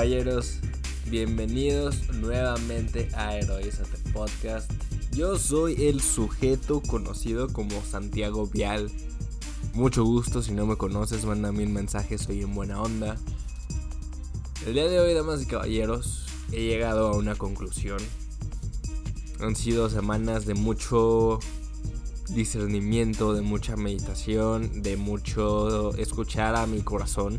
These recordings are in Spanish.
caballeros, bienvenidos nuevamente a Heroízate Podcast. Yo soy el sujeto conocido como Santiago Vial. Mucho gusto, si no me conoces, mándame un mensaje, soy en buena onda. El día de hoy, damas y caballeros, he llegado a una conclusión. Han sido semanas de mucho discernimiento, de mucha meditación, de mucho escuchar a mi corazón.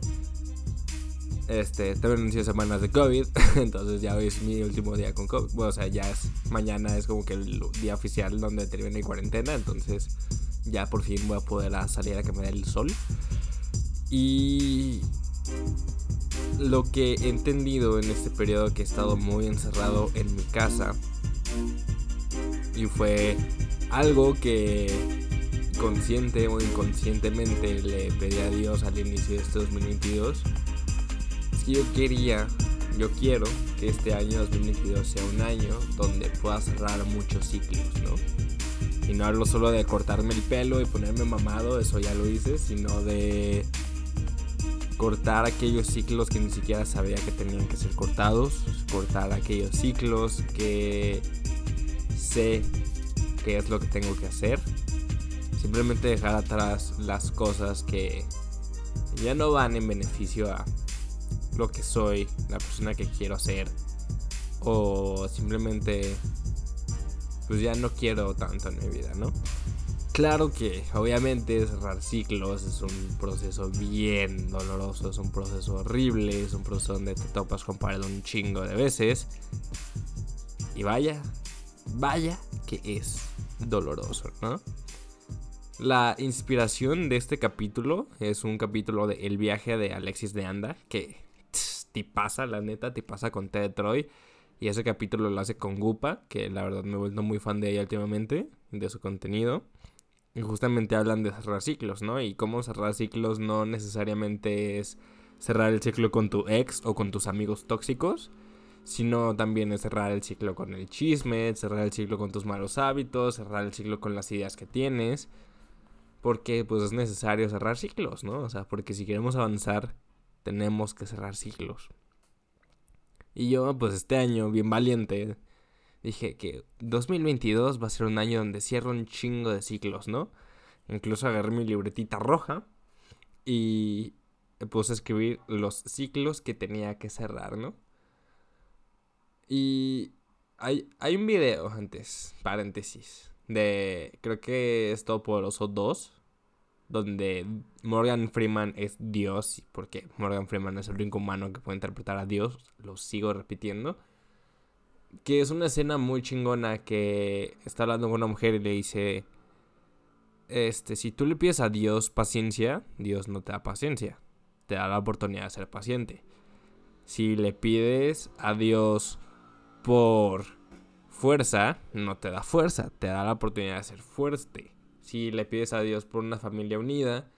Este, también sido semanas de COVID, entonces ya hoy es mi último día con COVID. Bueno, o sea, ya es mañana es como que el día oficial donde termina mi cuarentena, entonces ya por fin voy a poder salir a que me dé el sol. Y lo que he entendido en este periodo que he estado muy encerrado en mi casa y fue algo que consciente o inconscientemente le pedí a Dios al inicio de este 2022. Que yo quería, yo quiero que este año 2022 sea un año donde pueda cerrar muchos ciclos, ¿no? Y no hablo solo de cortarme el pelo y ponerme mamado, eso ya lo hice, sino de cortar aquellos ciclos que ni siquiera sabía que tenían que ser cortados, cortar aquellos ciclos que sé qué es lo que tengo que hacer. Simplemente dejar atrás las cosas que ya no van en beneficio a lo que soy, la persona que quiero ser. O simplemente pues ya no quiero tanto en mi vida, ¿no? Claro que obviamente cerrar ciclos es un proceso bien doloroso, es un proceso horrible, es un proceso donde te topas con pared un chingo de veces. Y vaya, vaya que es doloroso, ¿no? La inspiración de este capítulo es un capítulo de El viaje de Alexis de Anda, que te pasa, la neta, te pasa con Ted Troy. Y ese capítulo lo hace con Gupa, que la verdad me he vuelto muy fan de ella últimamente, de su contenido. Y justamente hablan de cerrar ciclos, ¿no? Y cómo cerrar ciclos no necesariamente es cerrar el ciclo con tu ex o con tus amigos tóxicos, sino también es cerrar el ciclo con el chisme, cerrar el ciclo con tus malos hábitos, cerrar el ciclo con las ideas que tienes, porque pues es necesario cerrar ciclos, ¿no? O sea, porque si queremos avanzar, tenemos que cerrar ciclos. Y yo, pues este año, bien valiente, dije que 2022 va a ser un año donde cierro un chingo de ciclos, ¿no? Incluso agarré mi libretita roja y puse a escribir los ciclos que tenía que cerrar, ¿no? Y hay, hay un video antes, paréntesis, de creo que es Todopoderoso 2, donde Morgan Freeman es Dios, porque Morgan Freeman es el único humano que puede interpretar a Dios, lo sigo repitiendo. Que es una escena muy chingona que está hablando con una mujer y le dice, este, si tú le pides a Dios paciencia, Dios no te da paciencia, te da la oportunidad de ser paciente. Si le pides a Dios por fuerza, no te da fuerza, te da la oportunidad de ser fuerte. Si le pides a Dios por una familia unida,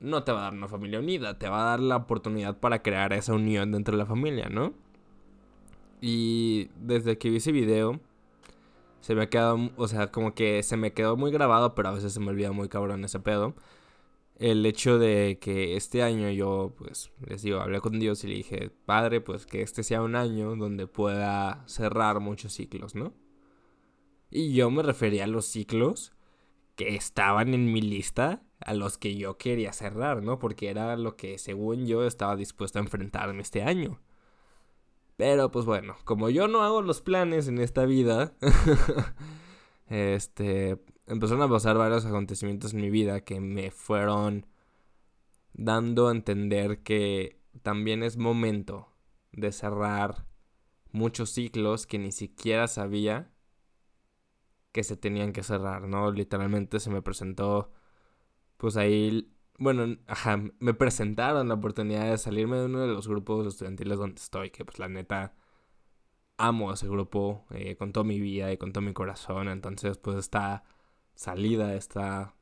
no te va a dar una familia unida, te va a dar la oportunidad para crear esa unión dentro de la familia, ¿no? Y desde que vi ese video, se me ha quedado, o sea, como que se me quedó muy grabado, pero a veces se me olvida muy cabrón ese pedo el hecho de que este año yo, pues, les digo, hablé con Dios y le dije, Padre, pues que este sea un año donde pueda cerrar muchos ciclos, ¿no? Y yo me refería a los ciclos que estaban en mi lista, a los que yo quería cerrar, ¿no? Porque era lo que, según yo, estaba dispuesto a enfrentarme este año. Pero, pues bueno, como yo no hago los planes en esta vida, este, empezaron a pasar varios acontecimientos en mi vida que me fueron dando a entender que también es momento de cerrar muchos ciclos que ni siquiera sabía que se tenían que cerrar, ¿no? Literalmente se me presentó, pues ahí, bueno, ajá, me presentaron la oportunidad de salirme de uno de los grupos estudiantiles donde estoy, que pues la neta amo a ese grupo eh, con toda mi vida y con todo mi corazón, entonces pues está salida, esta,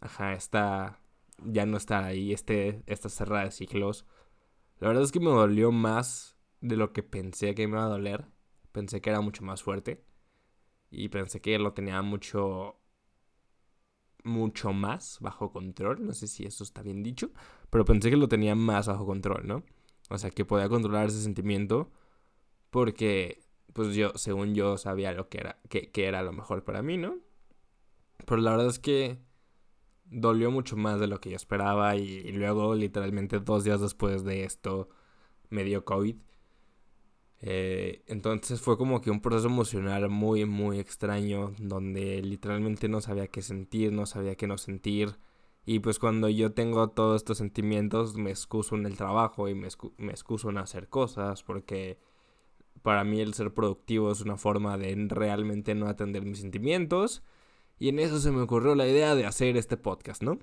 ajá, esta, ya no está ahí, este, esta cerrada de ciclos. La verdad es que me dolió más de lo que pensé que me iba a doler. Pensé que era mucho más fuerte. Y pensé que lo tenía mucho mucho más bajo control. No sé si eso está bien dicho, pero pensé que lo tenía más bajo control, ¿no? O sea, que podía controlar ese sentimiento porque, pues yo, según yo, sabía lo que era, que, era lo mejor para mí, ¿no? Pero la verdad es que dolió mucho más de lo que yo esperaba y luego, literalmente dos días después de esto, me dio COVID. Eh, entonces fue como que un proceso emocional muy, muy extraño, donde literalmente no sabía qué sentir, no sabía qué no sentir. Y pues cuando yo tengo todos estos sentimientos, me excuso en el trabajo y me, me excuso en hacer cosas, porque para mí el ser productivo es una forma de realmente no atender mis sentimientos. Y en eso se me ocurrió la idea de hacer este podcast, ¿no?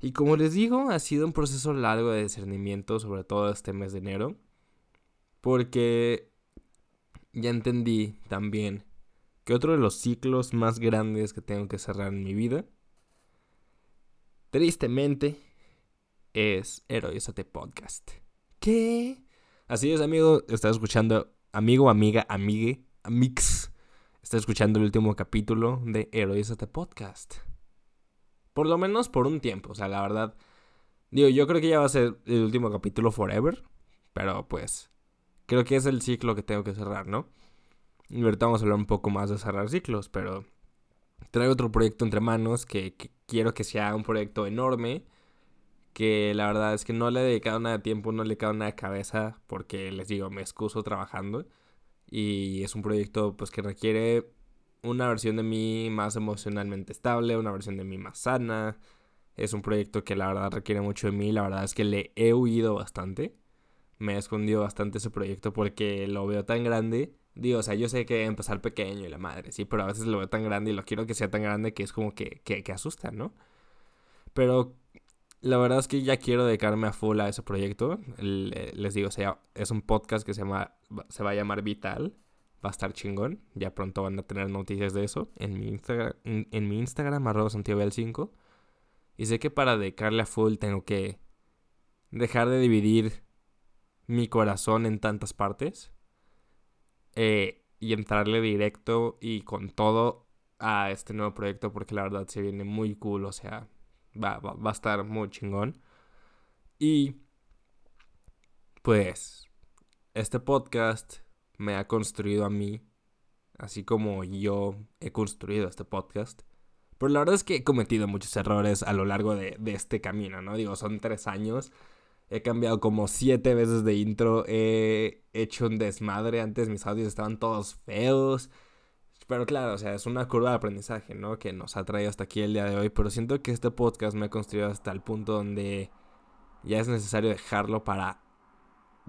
Y como les digo, ha sido un proceso largo de discernimiento, sobre todo este mes de enero. Porque ya entendí también que otro de los ciclos más grandes que tengo que cerrar en mi vida, tristemente, es Heroízate Podcast. ¿Qué? Así es, amigo, estás escuchando, amigo, amiga, amigue, amix, estás escuchando el último capítulo de Heroízate Podcast. Por lo menos por un tiempo, o sea, la verdad, digo, yo creo que ya va a ser el último capítulo forever, pero pues creo que es el ciclo que tengo que cerrar, ¿no? Y ahorita vamos a hablar un poco más de cerrar ciclos, pero traigo otro proyecto entre manos que, quiero que sea un proyecto enorme. Que la verdad es que no le he dedicado nada de tiempo, no le he dedicado nada de cabeza, porque les digo, me excuso trabajando. Y es un proyecto pues que requiere una versión de mí más emocionalmente estable, una versión de mí más sana. Es un proyecto que la verdad requiere mucho de mí, la verdad es que le he huido bastante me ha escondido bastante ese proyecto porque lo veo tan grande. Digo, o sea, yo sé que empezar pequeño y la madre, sí, pero a veces lo veo tan grande y lo quiero que sea tan grande que es como que, que, asusta, ¿no? Pero la verdad es que ya quiero dedicarme a full a ese proyecto. Eh, les digo, o sea, es un podcast que se, llama, se va a llamar Vital. Va a estar chingón. Ya pronto van a tener noticias de eso en mi, Instagram en, mi Instagram, arroba Santiago 5. Y sé que para dedicarle a full tengo que dejar de dividir mi corazón en tantas partes eh, y entrarle directo y con todo a este nuevo proyecto porque la verdad se viene muy cool, o sea, va, va, va a estar muy chingón. Y pues este podcast me ha construido a mí, así como yo he construido este podcast. Pero la verdad es que he cometido muchos errores a lo largo de, de este camino, ¿no? Digo, son tres años He cambiado como siete veces de intro. He hecho un desmadre. Antes mis audios estaban todos feos. Pero claro, o sea, es una curva de aprendizaje, ¿no? Que nos ha traído hasta aquí el día de hoy. Pero siento que este podcast me ha construido hasta el punto donde ya es necesario dejarlo para,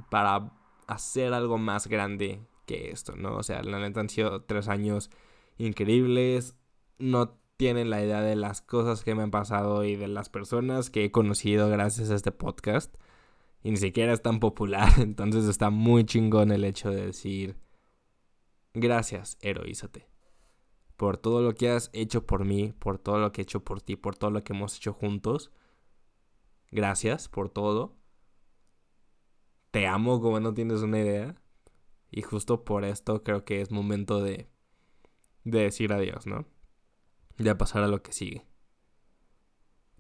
para hacer algo más grande que esto, ¿no? O sea, la neta han sido tres años increíbles. No tienen la idea de las cosas que me han pasado y de las personas que he conocido gracias a este podcast y ni siquiera es tan popular. Entonces está muy chingón el hecho de decir, gracias, heroízate. Por todo lo que has hecho por mí, por todo lo que he hecho por ti, por todo lo que hemos hecho juntos. Gracias por todo. Te amo como no tienes una idea. Y justo por esto creo que es momento de, de decir adiós, ¿no? De pasar a lo que sigue.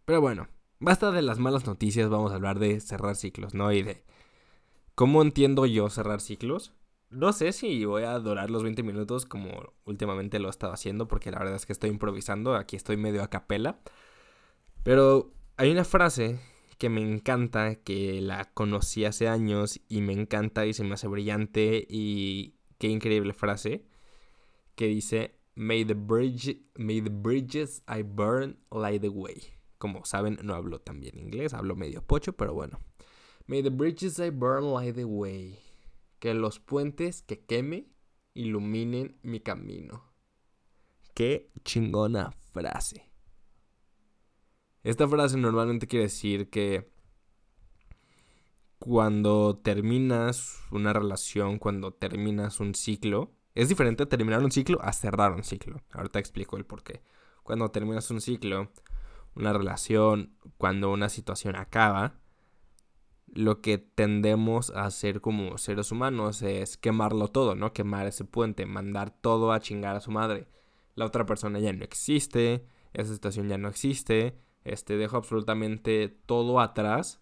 Pero bueno, Basta de las malas noticias, vamos a hablar de cerrar ciclos, ¿no? Y de cómo entiendo yo cerrar ciclos. No sé si voy a durar los 20 minutos como últimamente lo he estado haciendo, porque la verdad es que estoy improvisando, aquí estoy medio a capela. Pero hay una frase que me encanta, que la conocí hace años y me encanta y se me hace brillante y qué increíble frase, que dice, May the, bridge, may the bridges I burn light the way. Como saben, no hablo tan bien inglés, hablo medio pocho, pero bueno. May the bridges I burn light the way. Que los puentes que queme iluminen mi camino. Qué chingona frase. Esta frase normalmente quiere decir que cuando terminas una relación, cuando terminas un ciclo, es diferente terminar un ciclo a cerrar un ciclo. Ahorita explico el por qué. Cuando terminas un ciclo, una relación, cuando una situación acaba, lo que tendemos a hacer como seres humanos es quemarlo todo, ¿no? Quemar ese puente, mandar todo a chingar a su madre. La otra persona ya no existe, esa situación ya no existe, este, dejo absolutamente todo atrás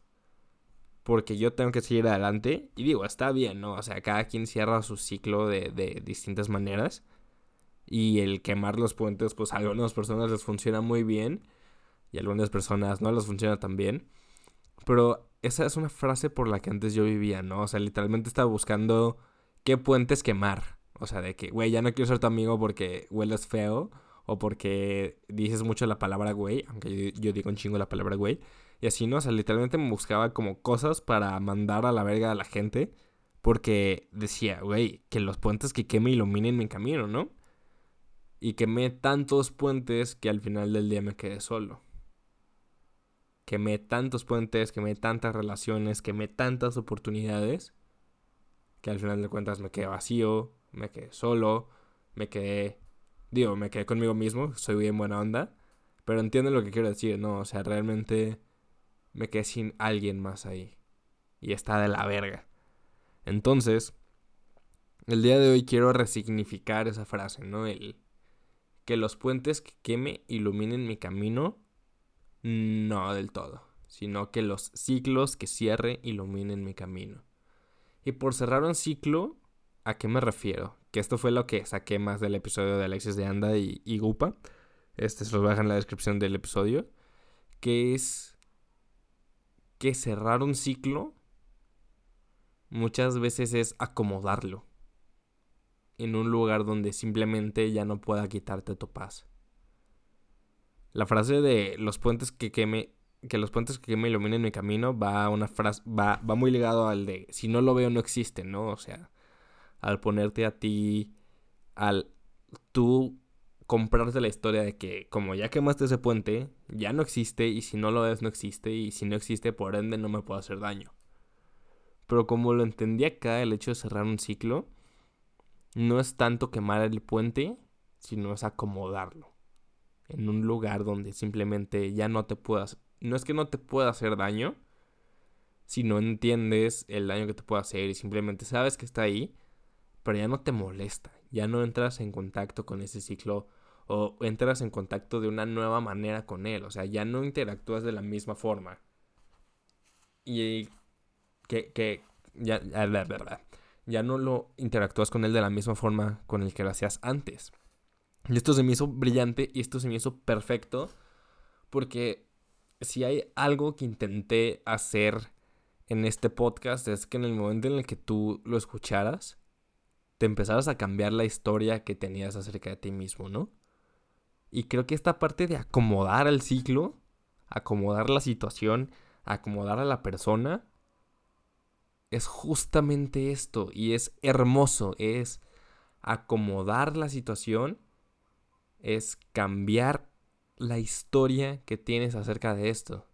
porque yo tengo que seguir adelante. Y digo, está bien, ¿no? O sea, cada quien cierra su ciclo de, de distintas maneras. Y el quemar los puentes, pues a algunas personas les funciona muy bien y algunas personas no les funciona tan bien. Pero esa es una frase por la que antes yo vivía, ¿no? O sea, literalmente estaba buscando qué puentes quemar. O sea, de que, güey, ya no quiero ser tu amigo porque hueles feo o porque dices mucho la palabra güey, aunque yo, digo un chingo la palabra güey. Y así, ¿no? O sea, literalmente me buscaba como cosas para mandar a la verga a la gente porque decía, güey, que los puentes que queme iluminen mi camino, ¿no? Y quemé tantos puentes que al final del día me quedé solo. Quemé tantos puentes, quemé tantas relaciones, quemé tantas oportunidades que al final de cuentas me quedé vacío, me quedé solo, me quedé, digo, me quedé conmigo mismo, soy bien buena onda, pero entienden lo que quiero decir, ¿no? O sea, realmente me quedé sin alguien más ahí. Y está de la verga. Entonces, el día de hoy quiero resignificar esa frase, ¿no? El que los puentes que queme iluminen mi camino, no del todo, sino que los ciclos que cierre iluminen mi camino. Y por cerrar un ciclo, ¿a qué me refiero? Que esto fue lo que saqué más del episodio de Alexis de Anda y, Gupa. Este se los voy a dejar en la descripción del episodio. Que es que cerrar un ciclo muchas veces es acomodarlo en un lugar donde simplemente ya no pueda quitarte tu paz. La frase de los puentes que queme, que los puentes que queme iluminen mi camino va a una frase, va, va muy ligado al de si no lo veo no existe, ¿no? O sea, al ponerte a ti, al tú comprarte la historia de que como ya quemaste ese puente, ya no existe y si no lo ves no existe y si no existe por ende no me puedo hacer daño. Pero como lo entendí acá, el hecho de cerrar un ciclo, no es tanto quemar el puente, sino es acomodarlo en un lugar donde simplemente ya no te puedas, no es que no te pueda hacer daño, si no entiendes el daño que te puede hacer y simplemente sabes que está ahí, pero ya no te molesta, ya no entras en contacto con ese ciclo o entras en contacto de una nueva manera con él, o sea, ya no interactúas de la misma forma. Y que, que, ya, ya no lo interactúas con él de la misma forma con el que lo hacías antes. Y esto se me hizo brillante y esto se me hizo perfecto porque si hay algo que intenté hacer en este podcast es que en el momento en el que tú lo escucharas, te empezaras a cambiar la historia que tenías acerca de ti mismo, ¿no? Y creo que esta parte de acomodar el ciclo, acomodar la situación, acomodar a la persona, es justamente esto y es hermoso, es acomodar la situación, es cambiar la historia que tienes acerca de esto.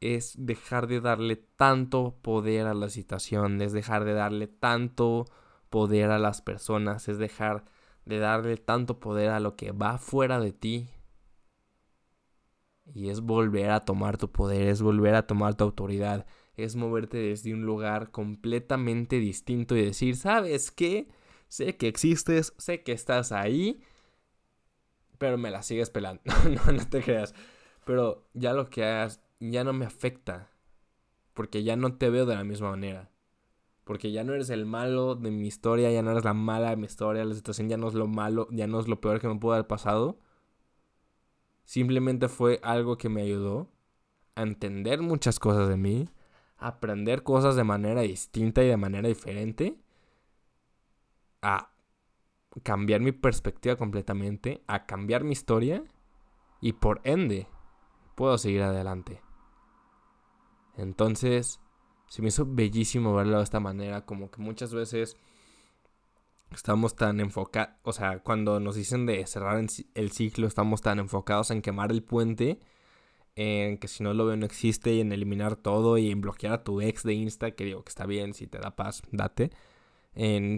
Es dejar de darle tanto poder a la situación, es dejar de darle tanto poder a las personas, es dejar de darle tanto poder a lo que va fuera de ti. Y es volver a tomar tu poder, es volver a tomar tu autoridad, es moverte desde un lugar completamente distinto y decir, ¿sabes qué? Sé que existes, sé que estás ahí, pero me la sigues pelando. no, no te creas. Pero ya lo que hagas ya no me afecta, porque ya no te veo de la misma manera. Porque ya no eres el malo de mi historia, ya no eres la mala de mi historia, la situación ya no es lo malo, ya no es lo peor que me pudo haber pasado. Simplemente fue algo que me ayudó a entender muchas cosas de mí, aprender cosas de manera distinta y de manera diferente, a cambiar mi perspectiva completamente, a cambiar mi historia y por ende puedo seguir adelante. Entonces, se me hizo bellísimo verlo de esta manera, como que muchas veces estamos tan enfocados, o sea, cuando nos dicen de cerrar el ciclo, estamos tan enfocados en quemar el puente en que si no lo veo no existe y en eliminar todo y en bloquear a tu ex de Insta, que digo que está bien, si te da paz, date. En,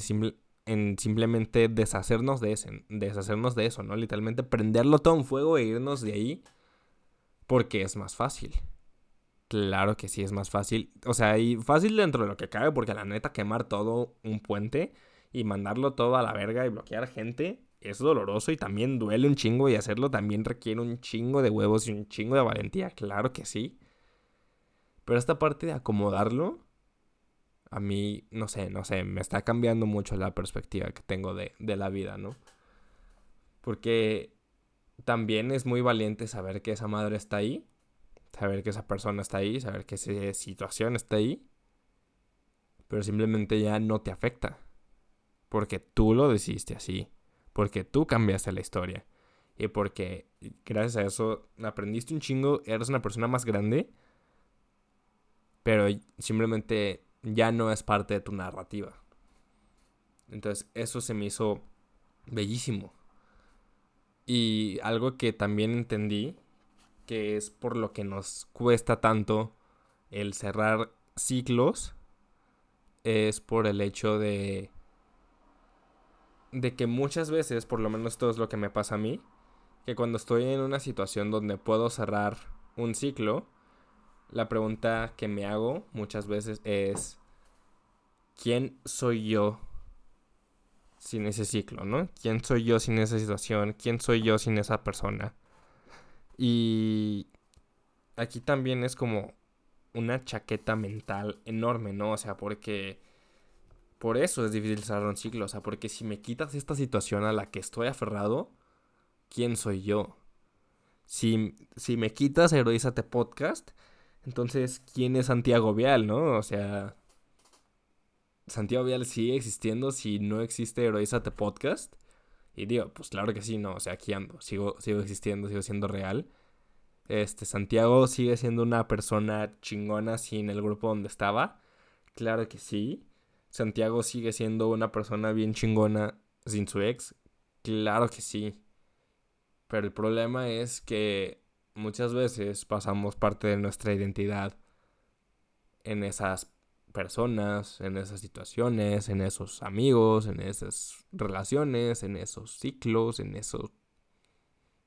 en simplemente deshacernos de, ese, deshacernos de eso, ¿no? Literalmente prenderlo todo en fuego e irnos de ahí porque es más fácil. Claro que sí es más fácil. O sea, y fácil dentro de lo que cabe porque la neta quemar todo un puente y mandarlo todo a la verga y bloquear gente es doloroso y también duele un chingo y hacerlo también requiere un chingo de huevos y un chingo de valentía, claro que sí. Pero esta parte de acomodarlo, a mí, no sé, no sé, me está cambiando mucho la perspectiva que tengo de, de la vida, ¿no? Porque también es muy valiente saber que esa madre está ahí, saber que esa persona está ahí, saber que esa situación está ahí, pero simplemente ya no te afecta, porque tú lo decidiste así porque tú cambiaste la historia. Y porque gracias a eso aprendiste un chingo, eres una persona más grande, pero simplemente ya no es parte de tu narrativa. Entonces eso se me hizo bellísimo. Y algo que también entendí, que es por lo que nos cuesta tanto el cerrar ciclos, es por el hecho de de que muchas veces, por lo menos esto es lo que me pasa a mí, que cuando estoy en una situación donde puedo cerrar un ciclo, la pregunta que me hago muchas veces es, ¿quién soy yo sin ese ciclo, no? ¿Quién soy yo sin esa situación? ¿Quién soy yo sin esa persona? Y aquí también es como una chaqueta mental enorme, ¿no? O sea, porque por eso es difícil cerrar un ciclo, o sea, porque si me quitas esta situación a la que estoy aferrado, ¿quién soy yo? Si, si me quitas Heroízate Podcast, entonces, ¿quién es Santiago Vial, no? O sea, ¿Santiago Vial sigue existiendo si no existe Heroízate Podcast? Y digo, pues claro que sí, no, o sea, aquí ando, sigo, sigo existiendo, sigo siendo real. Este, Santiago sigue siendo una persona chingona sin el grupo donde estaba. Claro que sí. Santiago sigue siendo una persona bien chingona sin su ex. Claro que sí. Pero el problema es que muchas veces pasamos parte de nuestra identidad en esas personas, en esas situaciones, en esos amigos, en esas relaciones, en esos ciclos, en eso,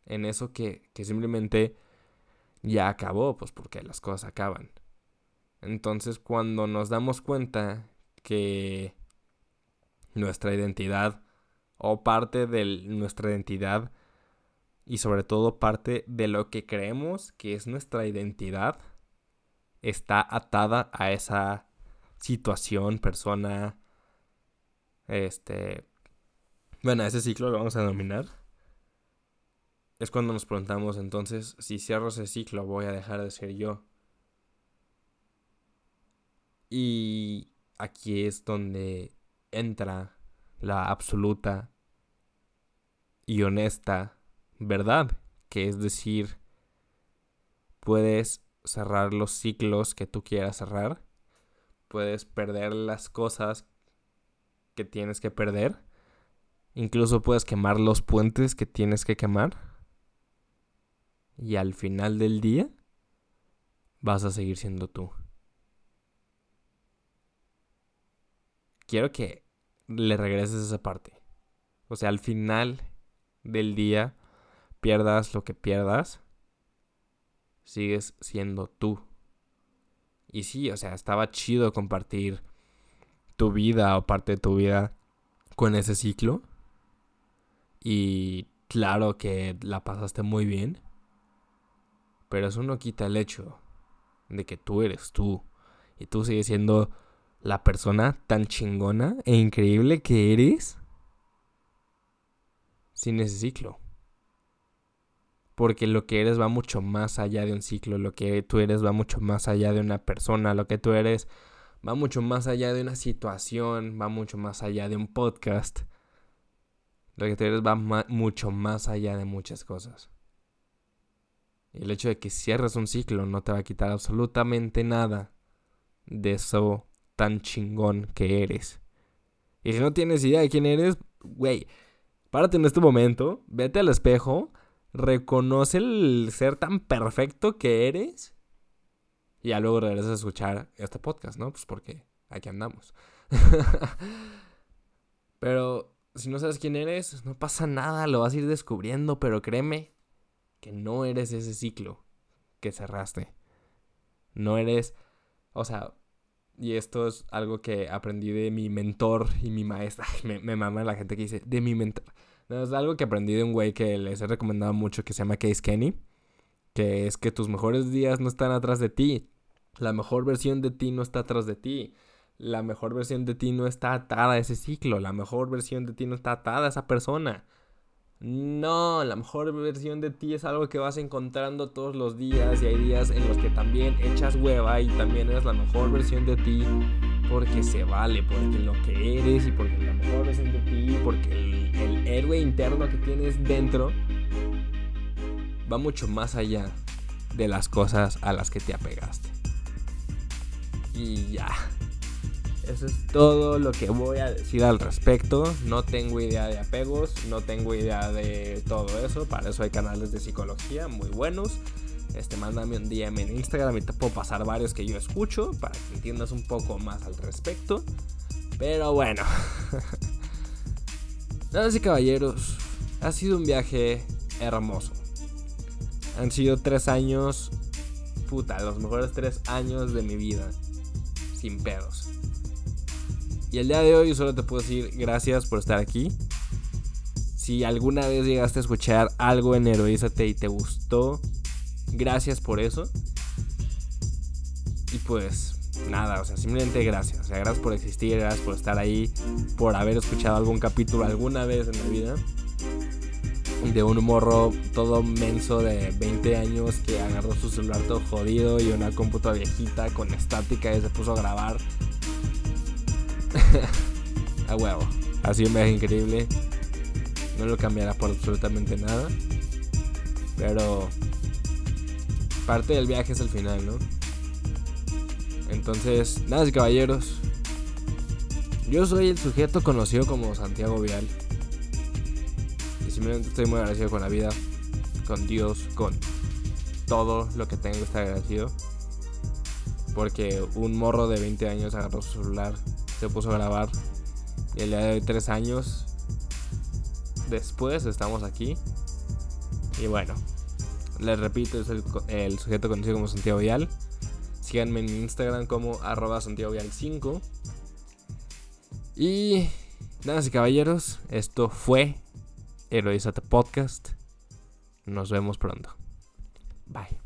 en eso que, que simplemente ya acabó, pues porque las cosas acaban. Entonces cuando nos damos cuenta que nuestra identidad o parte de nuestra identidad y sobre todo parte de lo que creemos que es nuestra identidad está atada a esa situación, persona, este, bueno, ese ciclo lo vamos a denominar. Es cuando nos preguntamos entonces, si cierro ese ciclo, voy a dejar de ser yo. Y aquí es donde entra la absoluta y honesta verdad, que es decir, puedes cerrar los ciclos que tú quieras cerrar, puedes perder las cosas que tienes que perder, incluso puedes quemar los puentes que tienes que quemar, y al final del día vas a seguir siendo tú. quiero que le regreses esa parte. O sea, al final del día, pierdas lo que pierdas, sigues siendo tú. Y sí, o sea, estaba chido compartir tu vida o parte de tu vida con ese ciclo. Y claro que la pasaste muy bien. Pero eso no quita el hecho de que tú eres tú. Y tú sigues siendo la persona tan chingona e increíble que eres sin ese ciclo. Porque lo que eres va mucho más allá de un ciclo, lo que tú eres va mucho más allá de una persona, lo que tú eres va mucho más allá de una situación, va mucho más allá de un podcast. Lo que tú eres va mucho más allá de muchas cosas. Y el hecho de que cierres un ciclo no te va a quitar absolutamente nada de eso tan chingón que eres. Y si no tienes idea de quién eres, güey, párate en este momento, vete al espejo, reconoce el ser tan perfecto que eres. Y ya luego regresas a escuchar este podcast, ¿no? Pues porque aquí andamos. pero si no sabes quién eres, no pasa nada, lo vas a ir descubriendo, pero créeme que no eres ese ciclo que cerraste. No eres, o sea, y esto es algo que aprendí de mi mentor y mi maestra. me, me mama la gente que dice, de mi mentor. Es algo que aprendí de un güey que les he recomendado mucho que se llama Case Kenny. Que es que tus mejores días no están atrás de ti. La mejor versión de ti no está atrás de ti. La mejor versión de ti no está atada a ese ciclo. La mejor versión de ti no está atada a esa persona. No, la mejor versión de ti es algo que vas encontrando todos los días y hay días en los que también echas hueva y también eres la mejor versión de ti porque se vale, porque lo que eres y porque la mejor versión de ti, porque el, el héroe interno que tienes dentro va mucho más allá de las cosas a las que te apegaste. Y ya. Eso es todo lo que voy a decir al respecto. No tengo idea de apegos, no tengo idea de todo eso. Para eso hay canales de psicología muy buenos. Este, mándame un DM en Instagram y te puedo pasar varios que yo escucho para que entiendas un poco más al respecto. Pero bueno. Damas y caballeros, ha sido un viaje hermoso. Han sido tres años, puta, los mejores tres años de mi vida. Sin pedos. Y el día de hoy solo te puedo decir gracias por estar aquí. Si alguna vez llegaste a escuchar algo en Heroízate y te gustó, gracias por eso. Y pues nada, o sea, simplemente gracias. O sea, gracias por existir, gracias por estar ahí, por haber escuchado algún capítulo alguna vez en la vida. De un morro todo menso de 20 años que agarró su celular todo jodido y una computadora viejita con estática y se puso a grabar a huevo. Ha sido un viaje increíble. No lo cambiará por absolutamente nada. Pero parte del viaje es el final, ¿no? Entonces, nada, caballeros. Yo soy el sujeto conocido como Santiago Vial. Y simplemente estoy muy agradecido con la vida, con Dios, con todo lo que tengo que estar agradecido. Porque un morro de 20 años agarró su celular se puso a grabar. Y el día de hoy, tres años después, estamos aquí. Y bueno, les repito, es el, sujeto conocido como Santiago Vial. Síganme en Instagram como arroba Santiago Vial 5. Y nada, y caballeros, esto fue Heroizate Podcast. Nos vemos pronto. Bye.